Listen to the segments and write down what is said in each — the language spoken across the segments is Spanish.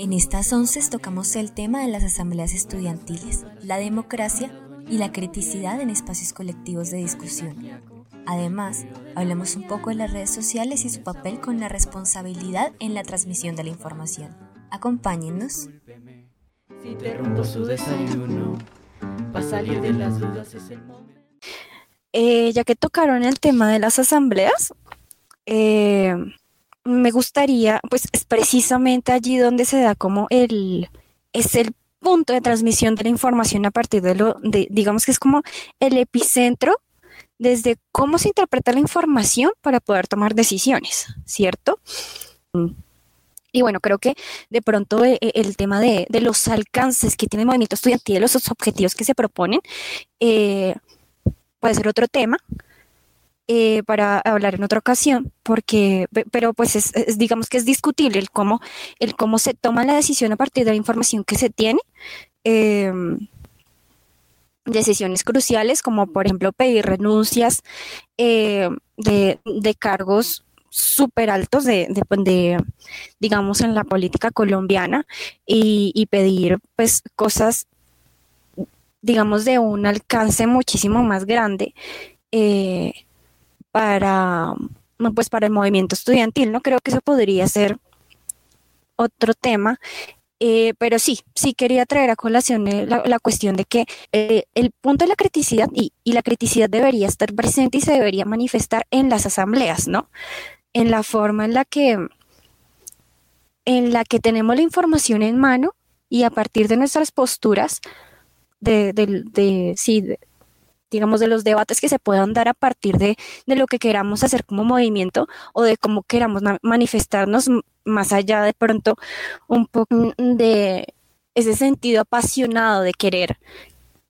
En estas once tocamos el tema de las asambleas estudiantiles, la democracia y la criticidad en espacios colectivos de discusión. Además, hablamos un poco de las redes sociales y su papel con la responsabilidad en la transmisión de la información. Acompáñennos. Eh, ya que tocaron el tema de las asambleas, eh, me gustaría, pues es precisamente allí donde se da como el, es el punto de transmisión de la información a partir de lo, de, digamos que es como el epicentro desde cómo se interpreta la información para poder tomar decisiones, ¿cierto? Y bueno, creo que de pronto eh, eh, el, tema de, los alcances que tiene el movimiento estudiantil, los objetivos que se proponen, eh, puede ser otro tema, eh, para hablar en otra ocasión, porque, pero pues es, digamos que es discutible el cómo, el cómo se toma la decisión a partir de la información que se tiene. Em, decisiones cruciales como por ejemplo pedir renuncias eh, de, cargos súper altos de, digamos, en la política colombiana y, pedir pues cosas, digamos, de un alcance muchísimo más grande. Eh, para, pues para el movimiento estudiantil, ¿no? Creo que eso podría ser otro tema. Eh, pero sí, sí quería traer a colación eh, la, cuestión de que eh, el punto de la criticidad y, y, la criticidad debería estar presente y se debería manifestar en las asambleas, ¿no? En la forma en la que en la que tenemos la información en mano y a partir de nuestras posturas de, de, de sí, de, digamos, de los debates que se puedan dar a partir de, lo que queramos hacer como movimiento o de cómo queramos manifestarnos más allá de pronto un poco de ese sentido apasionado de querer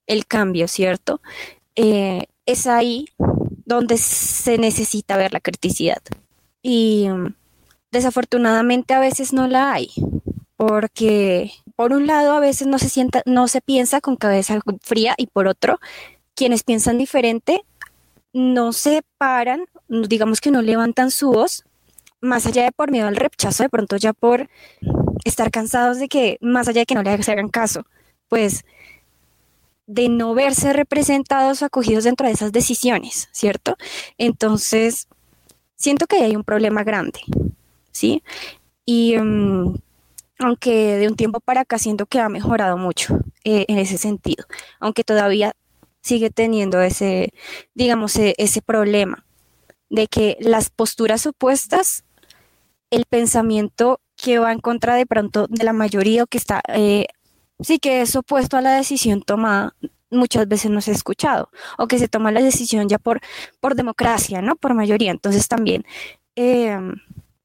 el cambio, ¿cierto? Eh, es ahí donde se necesita ver la criticidad. Y mm, desafortunadamente a veces no la hay, porque por un lado a veces no se sienta, no se piensa con cabeza fría y por otro quienes piensan diferente no se paran, digamos que no levantan su voz, más allá de por miedo al rechazo, de pronto ya por estar cansados de que, más allá de que no le hagan caso, pues de no verse representados o acogidos dentro de esas decisiones, ¿cierto? Entonces, siento que hay un problema grande, ¿sí? Y mm, aunque de un tiempo para acá siento que ha mejorado mucho eh, en ese sentido, aunque todavía sigue teniendo ese, digamos, e, ese problema de que las posturas opuestas, el pensamiento que va en contra de pronto de la mayoría o que está, eh, sí que es opuesto a la decisión tomada, muchas veces no se ha escuchado, o que se toma la decisión ya por, por democracia, ¿no? Por mayoría. Entonces también em,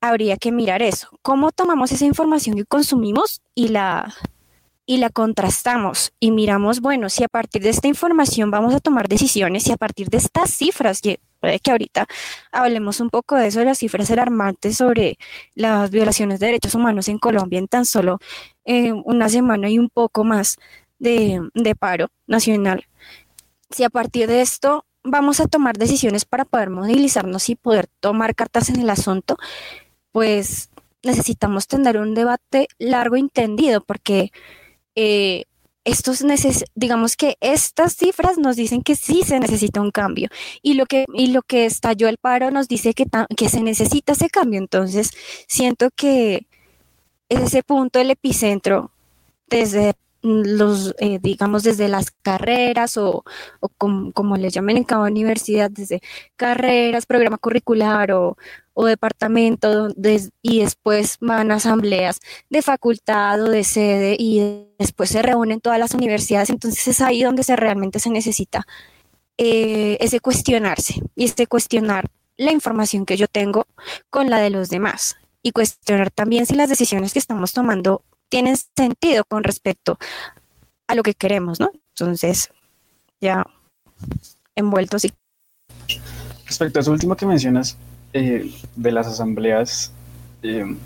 habría que mirar eso. ¿Cómo tomamos esa información que consumimos y la, y la contrastamos y miramos, bueno, si a partir de esta información vamos a tomar decisiones, y a partir de estas cifras, puede que ahorita hablemos un poco de eso, de las cifras alarmantes sobre las violaciones de derechos humanos en Colombia en tan solo eh, una semana y un poco más de, de paro nacional. Si a partir de esto vamos a tomar decisiones para poder movilizarnos y poder tomar cartas en el asunto, pues necesitamos tener un debate largo y entendido, porque eh, estos digamos que estas cifras nos dicen que sí se necesita un cambio. Y lo que y lo que estalló el paro nos dice que, que se necesita ese cambio. Entonces siento que ese punto el epicentro desde los, eh, digamos, desde las carreras o, como, les llamen en cada universidad, desde carreras, programa curricular o, departamento, y después van asambleas de facultad o de sede y después se reúnen todas las universidades. Entonces es ahí donde se realmente se necesita eh, ese cuestionarse y este cuestionar la información que yo tengo con la de los demás y cuestionar también si las decisiones que estamos tomando tienen sentido con respecto a lo que queremos, ¿no? Entonces, ya envuelto, sí. Respecto a eso último que mencionas eh, de las asambleas, eh,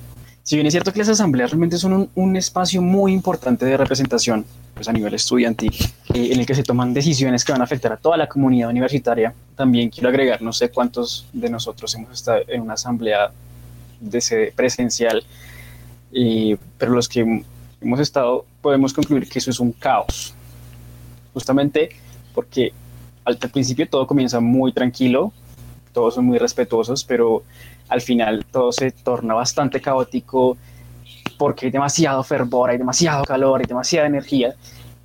si bien es cierto que las asambleas realmente son un, espacio muy importante de representación pues a nivel estudiantil, eh, en el que se toman decisiones que van a afectar a toda la comunidad universitaria, también quiero agregar, no sé cuántos de nosotros hemos estado en una asamblea de sede presencial pero los que hemos estado podemos concluir que eso es un caos, justamente porque al principio todo comienza muy tranquilo, todos son muy respetuosos, pero al final todo se torna bastante caótico porque hay demasiado fervor, hay demasiado calor, hay demasiada energía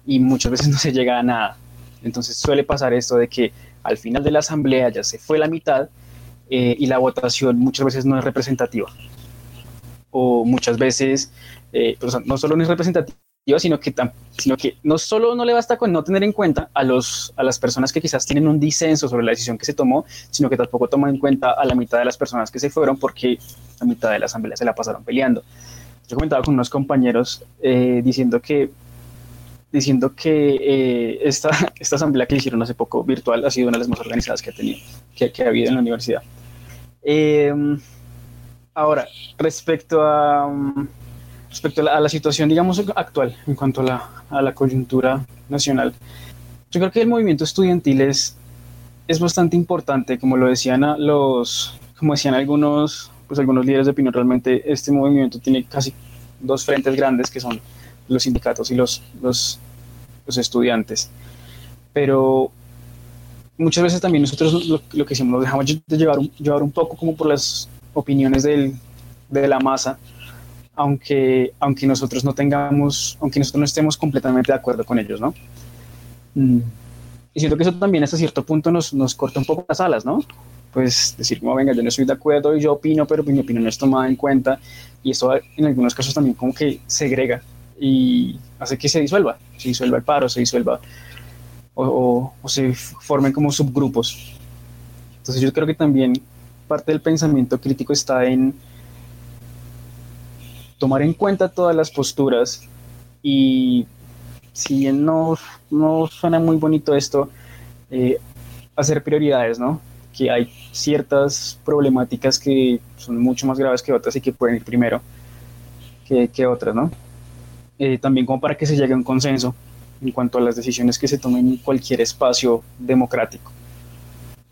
y muchas veces no se llega a nada. Entonces suele pasar esto de que al final de la asamblea ya se fue la mitad eh, y la votación muchas veces no es representativa. O muchas veces, eh, pues, no solo no es representativa, sino que, sino que no solo no le basta con no tener en cuenta a, los, a las personas que quizás tienen un disenso sobre la decisión que se tomó, sino que tampoco toma en cuenta a la mitad de las personas que se fueron porque la mitad de la asamblea se la pasaron peleando. Yo comentaba con unos compañeros eh, diciendo que diciendo que eh, esta, esta asamblea que hicieron hace poco virtual ha sido una de las más organizadas que ha tenido, que, que ha habido en la universidad. Em, ahora, respecto a, respecto a la, situación, digamos, actual en cuanto a la, a coyuntura nacional, yo creo que el movimiento estudiantil es, es bastante importante, como lo decían los, como decían algunos, pues algunos líderes de opinión, realmente este movimiento tiene casi dos frentes grandes que son los sindicatos y los, los, los estudiantes. Pero muchas veces también nosotros lo, que hicimos, nos dejamos de llevar llevar un poco como por las opiniones del, de la masa, aunque, aunque nosotros no tengamos, aunque nosotros no estemos completamente de acuerdo con ellos, ¿no? Mm. Y siento que eso también hasta cierto punto nos, nos corta un poco las alas, ¿no? Pues decir, como venga, yo no estoy de acuerdo y yo opino, pero mi opinión no es tomada en cuenta. Y eso en algunos casos también como que segrega y hace que se disuelva, se disuelva el paro, se disuelva o, se formen como subgrupos. Entonces yo creo que también parte del pensamiento crítico está en tomar en cuenta todas las posturas y si no, no suena muy bonito esto, eh, hacer prioridades, ¿no? Que hay ciertas problemáticas que son mucho más graves que otras y que pueden ir primero que, que otras, ¿no? Eh, también como para que se llegue a un consenso en cuanto a las decisiones que se tomen en cualquier espacio democrático,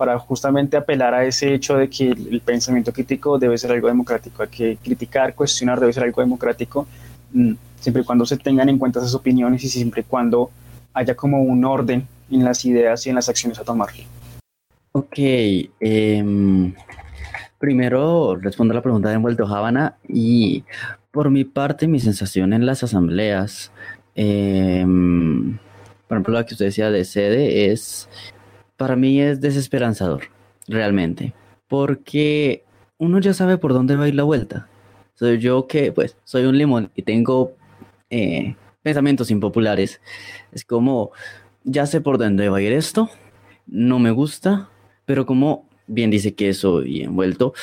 para justamente apelar a ese hecho de que el pensamiento crítico debe ser algo democrático, que criticar, cuestionar debe ser algo democrático, mm, siempre y cuando se tengan en cuenta esas opiniones y siempre y cuando haya como un orden en las ideas y en las acciones a tomar. Ok, em, primero respondo a la pregunta de Envuelto Habana y por mi parte, mi sensación en las asambleas, em, por ejemplo, la que usted decía de sede, es, para mí es desesperanzador, realmente, porque uno ya sabe por dónde va a ir la vuelta. Soy yo que, pues, soy un limón y tengo eh, pensamientos impopulares. Es como, ya sé por dónde va a ir esto, no me gusta, pero como bien dice que soy envuelto,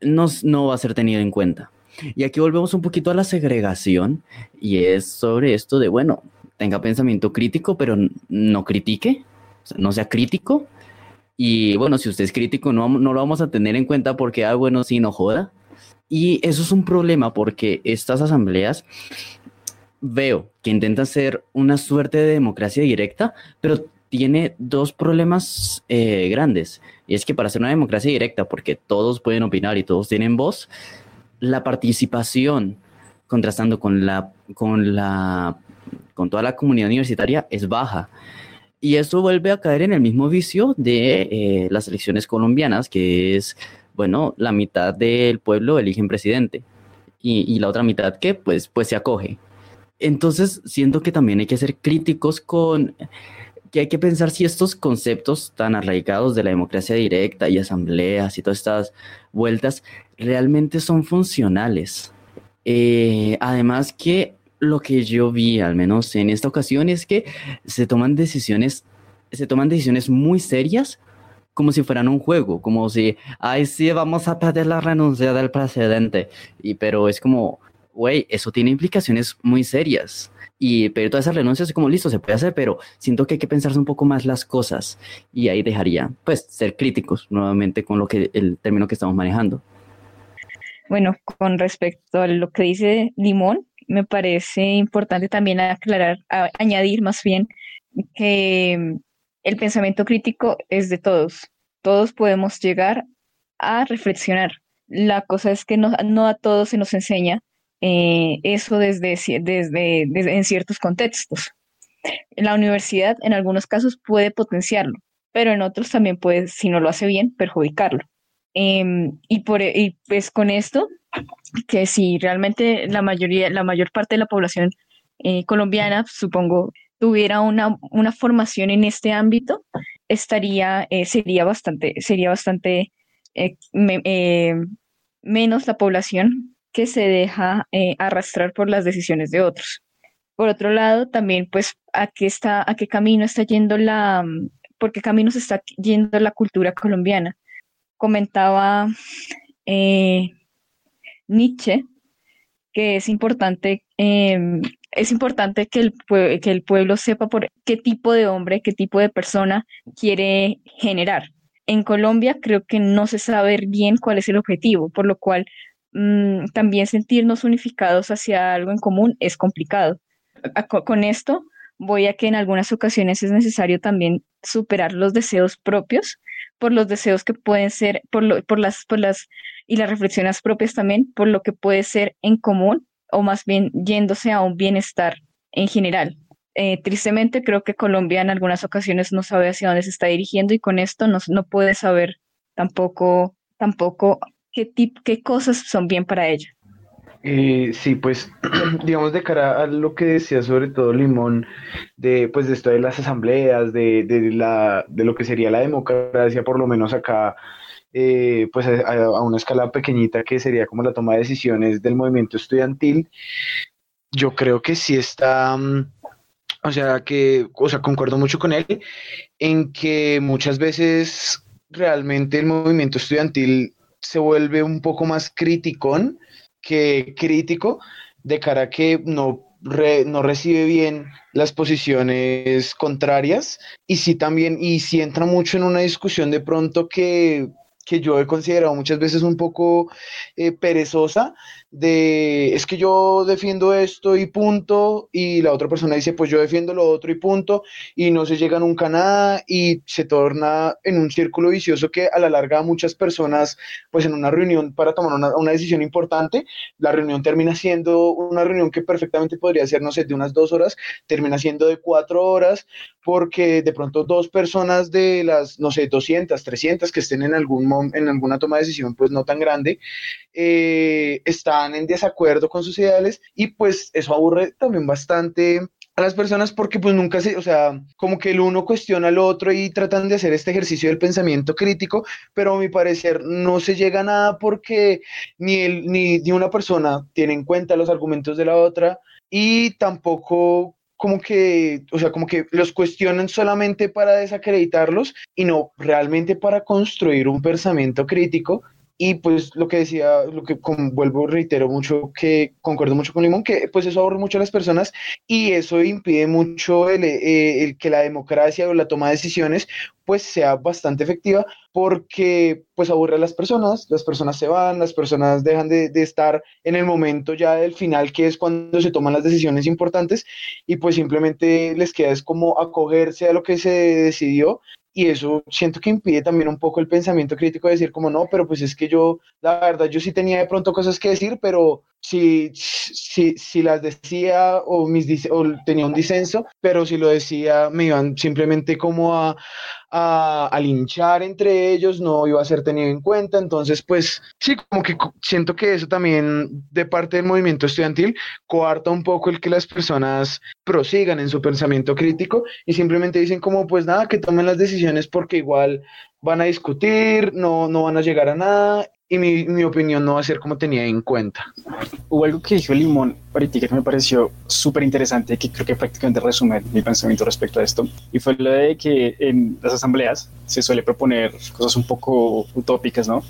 no, no va a ser tenido en cuenta. Y aquí volvemos un poquito a la segregación y es sobre esto de, bueno, tenga pensamiento crítico, pero no critique, no sea crítico. Y bueno, si usted es crítico, no, no lo vamos a tener en cuenta porque, ah, bueno, sí, no joda. Y eso es un problema porque estas asambleas veo que intentan ser una suerte de democracia directa, pero tiene dos problemas eh, grandes. Y es que para ser una democracia directa, porque todos pueden opinar y todos tienen voz, la participación, contrastando con la, con la, con toda la comunidad universitaria, es baja. Y esto vuelve a caer en el mismo vicio de eh, las elecciones colombianas, que es, bueno, la mitad del pueblo eligen presidente y, y la otra mitad que pues, pues se acoge. Entonces, siento que también hay que ser críticos con que hay que pensar si estos conceptos tan arraigados de la democracia directa y asambleas y todas estas vueltas realmente son funcionales. Eh, además que lo que yo vi, al menos en esta ocasión, es que se toman decisiones, se toman decisiones muy serias como si fueran un juego, como si, ay, sí, vamos a pedir la renuncia del presidente. Y, pero es como, güey, eso tiene implicaciones muy serias. Y pedir todas esas renuncias es como, listo, se puede hacer, pero siento que hay que pensarse un poco más las cosas. Y ahí dejaría, pues, ser críticos nuevamente con lo que el término que estamos manejando. Bueno, con respecto a lo que dice Limón, me parece importante también aclarar, añadir más bien que el pensamiento crítico es de todos. Todos podemos llegar a reflexionar. La cosa es que no, a todos se nos enseña eh, eso desde, desde, en ciertos contextos. La universidad en algunos casos puede potenciarlo, pero en otros también puede, si no lo hace bien, perjudicarlo. Em, y, por, y pues con esto, que si realmente la mayoría, la mayor parte de la población eh, colombiana, supongo, tuviera una, una, formación en este ámbito, estaría, eh, sería bastante, sería bastante eh, menos la población que se deja arrastrar por las decisiones de otros. Por otro lado, también, pues, ¿a qué, está, a qué camino está yendo la, por qué camino se está yendo la cultura colombiana? Comentaba Nietzsche que es importante em, es importante que el, que el pueblo sepa por qué tipo de hombre, qué tipo de persona quiere generar. En Colombia creo que no se sabe bien cuál es el objetivo, por lo cual mm, también sentirnos unificados hacia algo en común es complicado. con esto voy a que en algunas ocasiones es necesario también superar los deseos propios por los deseos que pueden ser, por, por, las, por las, y las reflexiones propias también, por lo que puede ser en común o más bien yéndose a un bienestar en general. Eh, tristemente creo que Colombia en algunas ocasiones no sabe hacia dónde se está dirigiendo y con esto no, no puede saber tampoco, tampoco qué, qué cosas son bien para ella. Eh, sí, pues digamos de cara a lo que decía sobre todo Limón, de pues de esto de las asambleas, de, de, la, de lo que sería la democracia, por lo menos acá eh, pues a, una escala pequeñita que sería como la toma de decisiones del movimiento estudiantil, yo creo que sí está, mm, o sea, que, o sea, concuerdo mucho con él en que muchas veces realmente el movimiento estudiantil se vuelve un poco más criticón que crítico de cara a que no no recibe bien las posiciones contrarias. Y sí también, y sí entra mucho en una discusión de pronto que que yo he considerado muchas veces un poco eh, perezosa de es que yo defiendo esto y punto y la otra persona dice pues yo defiendo lo otro y punto y no se llega nunca a nada y se torna en un círculo vicioso que a la larga muchas personas pues en una reunión para tomar una, una decisión importante la reunión termina siendo una reunión que perfectamente podría ser no sé de unas dos horas termina siendo de cuatro horas porque de pronto dos personas de las no sé 200 300 que estén en algún en alguna toma de decisión pues no tan grande, eh, están en desacuerdo con sus ideales y pues eso aburre también bastante a las personas porque pues nunca se, o sea, como que el uno cuestiona al otro y tratan de hacer este ejercicio del pensamiento crítico, pero a mi parecer no se llega a nada porque ni, el, ni, ni una persona tiene en cuenta los argumentos de la otra y tampoco como que, o sea, como que los cuestionan solamente para desacreditarlos y no realmente para construir un pensamiento crítico. Y pues lo que decía, lo que con, vuelvo, reitero mucho, que concuerdo mucho con Limón, que pues eso aburre mucho a las personas y eso impide mucho el, eh, el que la democracia o la toma de decisiones pues sea bastante efectiva porque pues aburre a las personas, las personas se van, las personas dejan de, estar en el momento ya del final que es cuando se toman las decisiones importantes y pues simplemente les queda es como acogerse a lo que se decidió y eso siento que impide también un poco el pensamiento crítico de decir como no, pero pues es que yo, la verdad, yo sí tenía de pronto cosas que decir, pero si, si, si las decía o, mis, o tenía un disenso, pero si lo decía me iban simplemente como a, a, linchar entre ellos, no iba a ser tenido en cuenta. Entonces, pues sí, como que siento que eso también de parte del movimiento estudiantil coarta un poco el que las personas prosigan en su pensamiento crítico y simplemente dicen como, pues nada, que tomen las decisiones porque igual van a discutir, no, no van a llegar a nada y mi, mi, opinión no va a ser como tenía en cuenta. Hubo algo que dijo Limón ahorita que me pareció súper interesante, que creo que prácticamente resume mi pensamiento respecto a esto, y fue lo de que en las asambleas se suele proponer cosas un poco utópicas, ¿no?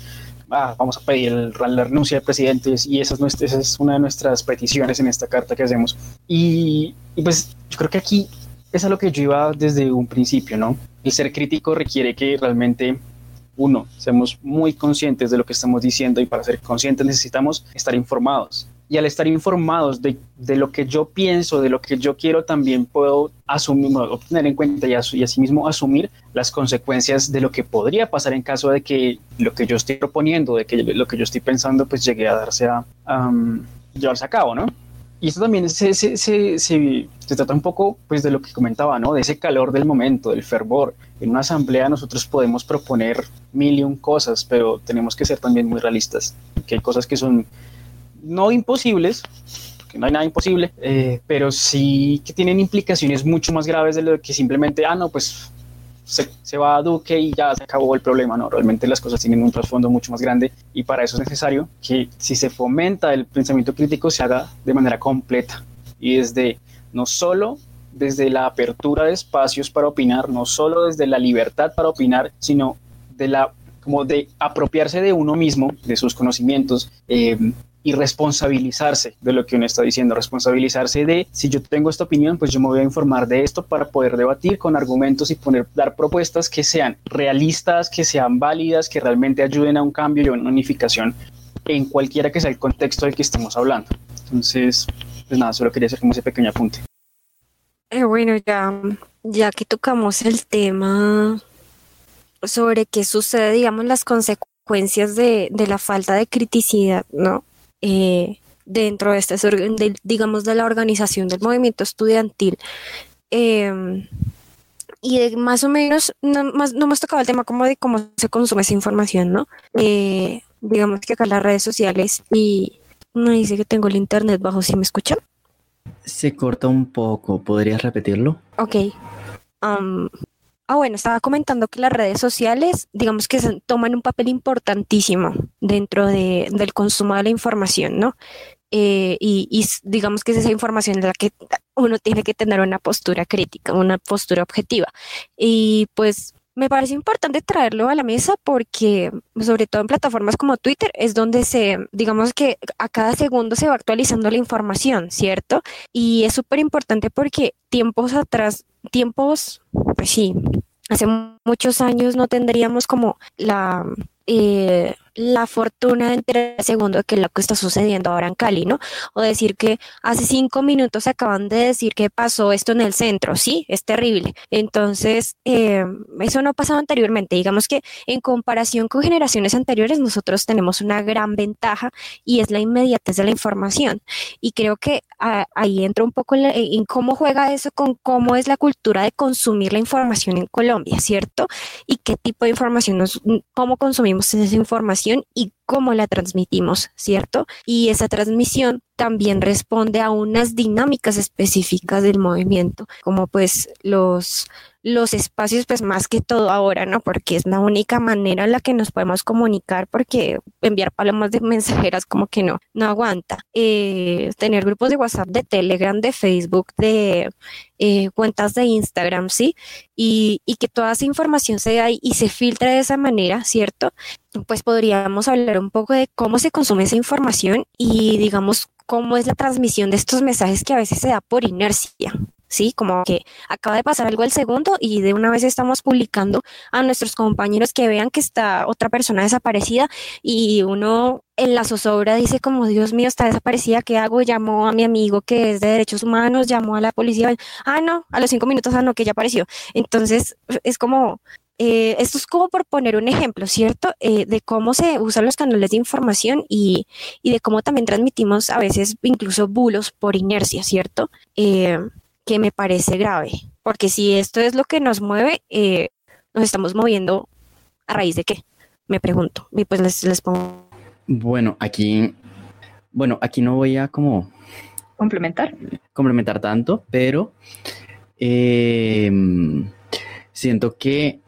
Ah, vamos a pedir la renuncia de presidentes y esa es, esa es una de nuestras peticiones en esta carta que hacemos. Y, y pues yo creo que aquí es a lo que yo iba desde un principio, ¿no? El ser crítico requiere que realmente uno, seamos muy conscientes de lo que estamos diciendo y para ser conscientes necesitamos estar informados. Y al estar informados de, de lo que yo pienso, de lo que yo quiero, también puedo asumir, obtener en cuenta y, asimismo asumir las consecuencias de lo que podría pasar en caso de que lo que yo estoy proponiendo, de que lo que yo estoy pensando, pues llegue a darse a, llevarse a cabo, ¿no? Y esto también se, se, se, se, trata un poco pues, de lo que comentaba, ¿no? De ese calor del momento, del fervor. En una asamblea nosotros podemos proponer mil y un cosas, pero tenemos que ser también muy realistas, que hay cosas que son no imposibles, que no hay nada imposible, eh, pero sí que tienen implicaciones mucho más graves de lo que simplemente, ah, no, pues se, va a Duque y ya se acabó el problema, ¿no? Realmente las cosas tienen un trasfondo mucho más grande y para eso es necesario que si se fomenta el pensamiento crítico se haga de manera completa y desde no solo desde la apertura de espacios para opinar, no solo desde la libertad para opinar, sino de la como de apropiarse de uno mismo, de sus conocimientos, eh, y responsabilizarse de lo que uno está diciendo, responsabilizarse de si yo tengo esta opinión, pues yo me voy a informar de esto para poder debatir con argumentos y poner, dar propuestas que sean realistas, que sean válidas, que realmente ayuden a un cambio y a una unificación en cualquiera que sea el contexto del que estemos hablando. Entonces, pues nada, solo quería hacer como ese pequeño apunte. Eh, bueno, ya, ya que tocamos el tema sobre qué sucede, digamos, las consecuencias de, de la falta de criticidad, ¿no? Eh, dentro de este, digamos, de la organización del movimiento estudiantil. Em, y más o menos, no, más, no hemos tocado el tema como de cómo se consume esa información, ¿no? Eh, digamos que acá las redes sociales y me dice que tengo el internet bajo, ¿si me escuchan? Se corta un poco, ¿podrías repetirlo? Ok. Ah, bueno, estaba comentando que las redes sociales, digamos que toman un papel importantísimo dentro de, del consumo de la información, ¿no? Eh, y, digamos que es esa información de la que uno tiene que tener una postura crítica, una postura objetiva. Y pues me parece importante traerlo a la mesa porque, sobre todo en plataformas como Twitter, es donde se, digamos que a cada segundo se va actualizando la información, ¿cierto? Y es súper importante porque tiempos atrás, tiempos, pues sí, hace muchos años no tendríamos como la eh, la fortuna de enterar segundo que lo que está sucediendo ahora en Cali, ¿no? O decir que hace cinco minutos acaban de decir que pasó esto en el centro, sí, es terrible. Entonces, eh, eso no pasaba anteriormente. Digamos que en comparación con generaciones anteriores, nosotros tenemos una gran ventaja y es la inmediatez de la información. Y creo que ah, ahí entra un poco en, cómo juega eso con cómo es la cultura de consumir la información en Colombia, ¿cierto? Y qué tipo de información, nos, cómo consumimos esa información y cómo la transmitimos, ¿cierto? Y esa transmisión también responde a unas dinámicas específicas del movimiento, como pues los los espacios, pues más que todo ahora, ¿no? Porque es la única manera en la que nos podemos comunicar, porque enviar palomas de mensajeras como que no, no aguanta. Eh, tener grupos de WhatsApp, de Telegram, de Facebook, de eh, cuentas de Instagram, ¿sí? Y, que toda esa información se da y se filtre de esa manera, ¿cierto? Pues podríamos hablar un poco de cómo se consume esa información y, digamos, cómo es la transmisión de estos mensajes que a veces se da por inercia, ¿sí? Como que acaba de pasar algo al segundo y de una vez estamos publicando a nuestros compañeros que vean que está otra persona desaparecida y uno en la zozobra dice como, Dios mío, está desaparecida, ¿qué hago? Llamó a mi amigo que es de derechos humanos, llamó a la policía, ah, no, a los cinco minutos, ah, no, que ya apareció. Entonces, es como, eh, esto es como por poner un ejemplo, ¿cierto? Eh, de cómo se usan los canales de información y, y, de cómo también transmitimos a veces incluso bulos por inercia, ¿cierto? Eh, que me parece grave, porque si esto es lo que nos mueve, eh, nos estamos moviendo a raíz de qué, me pregunto, y pues les, les pongo. Bueno, aquí, bueno, aquí no voy a como complementar, complementar tanto, pero eh, siento que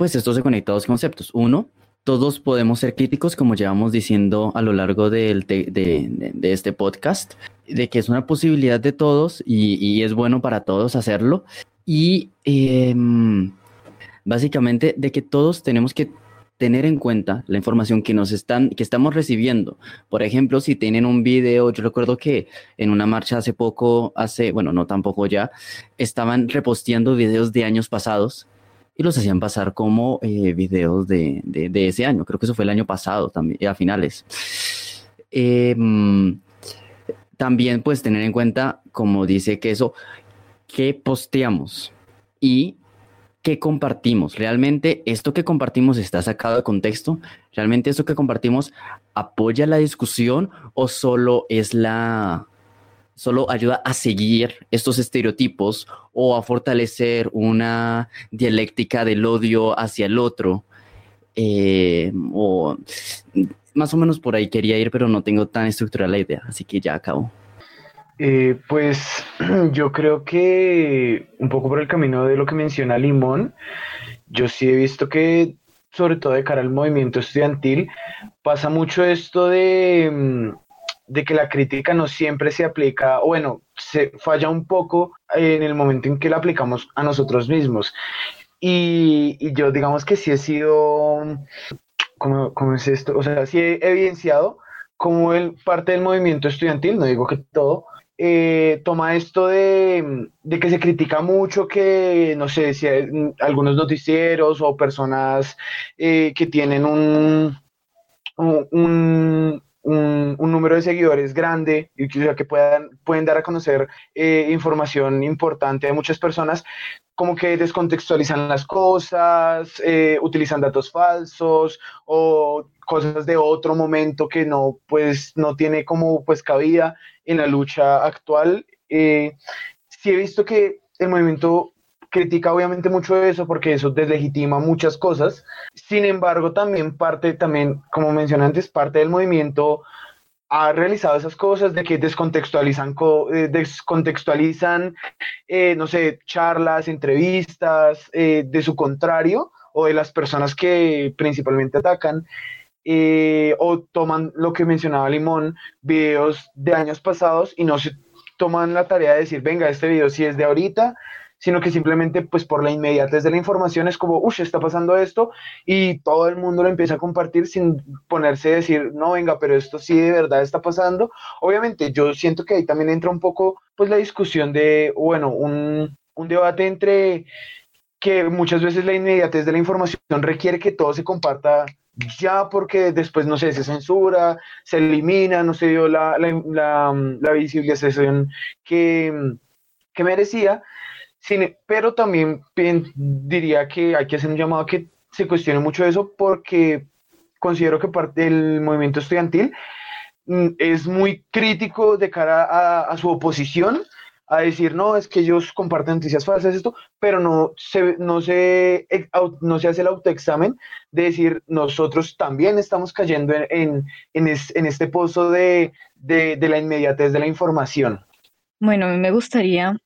pues estos se conecta a dos conceptos. Uno, todos podemos ser críticos, como llevamos diciendo a lo largo de, de, este podcast, de que es una posibilidad de todos y, es bueno para todos hacerlo. Y em, básicamente de que todos tenemos que tener en cuenta la información que nos están, que estamos recibiendo. Por ejemplo, si tienen un video, yo recuerdo que en una marcha hace poco, hace, bueno, no tampoco ya, estaban reposteando videos de años pasados y los hacían pasar como eh, videos de, de, ese año. Creo que eso fue el año pasado también, a finales. Em, también pues tener en cuenta, como dice que eso, que posteamos y qué compartimos. ¿Realmente esto que compartimos está sacado de contexto? ¿Realmente esto que compartimos apoya la discusión o solo es la... solo ayuda a seguir estos estereotipos o a fortalecer una dialéctica del odio hacia el otro? Eh, o más o menos por ahí quería ir, pero no tengo tan estructurada la idea, así que ya acabo. Eh, pues yo creo que un poco por el camino de lo que menciona Limón, yo sí he visto que, sobre todo de cara al movimiento estudiantil, pasa mucho esto de, mm, de que la crítica no siempre se aplica, o bueno, se falla un poco en el momento en que la aplicamos a nosotros mismos. Y, y yo digamos que sí he sido, ¿cómo, ¿cómo, es esto? O sea, sí he evidenciado como el, parte del movimiento estudiantil, no digo que todo, eh, toma esto de, de, que se critica mucho que, no sé, si hay, algunos noticieros o personas eh, que tienen un, un, un, un, número de seguidores grande y que, puedan, pueden dar a conocer eh, información importante a muchas personas, como que descontextualizan las cosas, eh, utilizan datos falsos o cosas de otro momento que no, pues, no tiene como pues cabida en la lucha actual. Eh, sí he visto que el movimiento critica obviamente mucho eso porque eso deslegitima muchas cosas. Sin embargo, también parte, también, como mencioné antes, parte del movimiento ha realizado esas cosas de que descontextualizan, eh, descontextualizan eh, no sé, charlas, entrevistas eh, de su contrario o de las personas que principalmente atacan. O toman lo que mencionaba Limón, videos de años pasados y no se toman la tarea de decir, venga, este video sí es de ahorita, sino que simplemente pues por la inmediatez de la información es como, uff, está pasando esto y todo el mundo lo empieza a compartir sin ponerse a decir, no, venga, pero esto sí de verdad está pasando. Obviamente yo siento que ahí también entra un poco pues la discusión de, bueno, un, un debate entre que muchas veces la inmediatez de la información requiere que todo se comparta ya porque después, no sé, se censura, se elimina, no se dio la, la, la, la visibilización que, que merecía pero también diría que hay que hacer un llamado a que se cuestione mucho eso porque considero que parte del movimiento estudiantil mm, es muy crítico de cara a, su oposición, a decir, no, es que ellos comparten noticias falsas, esto, pero no se, no se, no se hace el autoexamen de decir, nosotros también estamos cayendo en, en, en, es, en este pozo de, de, de la inmediatez de la información. Bueno, me gustaría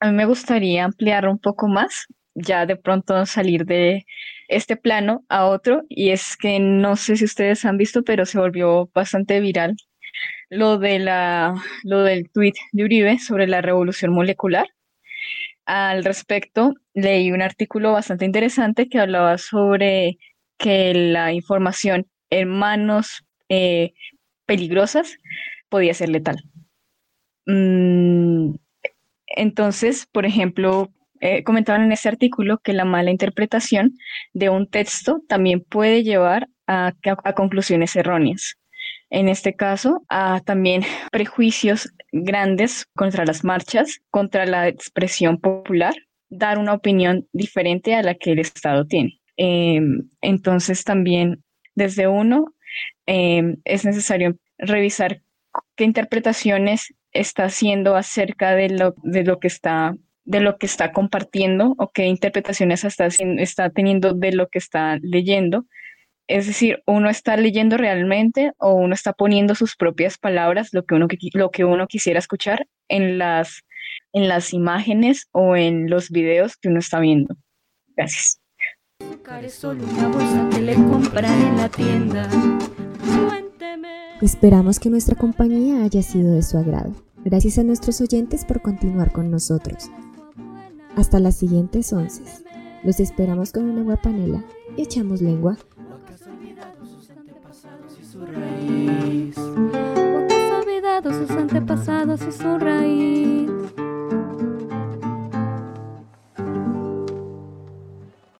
a mí me gustaría ampliar un poco más, ya de pronto salir de este plano a otro, y es que no sé si ustedes han visto, pero se volvió bastante viral lo, de la, lo del tweet de Uribe sobre la revolución molecular. Al respecto, leí un artículo bastante interesante que hablaba sobre que la información en manos eh, peligrosas podía ser letal. Mm, entonces, por ejemplo, eh, comentaban en ese artículo que la mala interpretación de un texto también puede llevar a, conclusiones erróneas. En este caso, a también prejuicios grandes contra las marchas, contra la expresión popular, dar una opinión diferente a la que el Estado tiene. Eh, entonces, también desde uno eh, es necesario revisar qué interpretaciones está haciendo acerca de lo, de lo que está de lo que está compartiendo o qué interpretaciones está, está teniendo de lo que está leyendo. Es decir, uno está leyendo realmente o uno está poniendo sus propias palabras, lo que uno, lo que uno quisiera escuchar en las, en las imágenes o en los videos que uno está viendo. Gracias. Esperamos que nuestra compañía haya sido de su agrado. Gracias a nuestros oyentes por continuar con nosotros. Hasta las siguientes once. Los esperamos con una agua panela y echamos lengua. sus antepasados y su raíz.